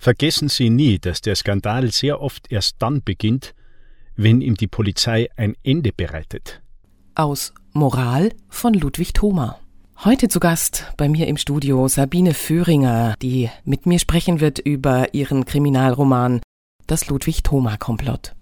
Vergessen Sie nie, dass der Skandal sehr oft erst dann beginnt, wenn ihm die Polizei ein Ende bereitet. Aus Moral von Ludwig Thoma. Heute zu Gast bei mir im Studio Sabine Föhringer, die mit mir sprechen wird über ihren Kriminalroman Das Ludwig Thoma Komplott.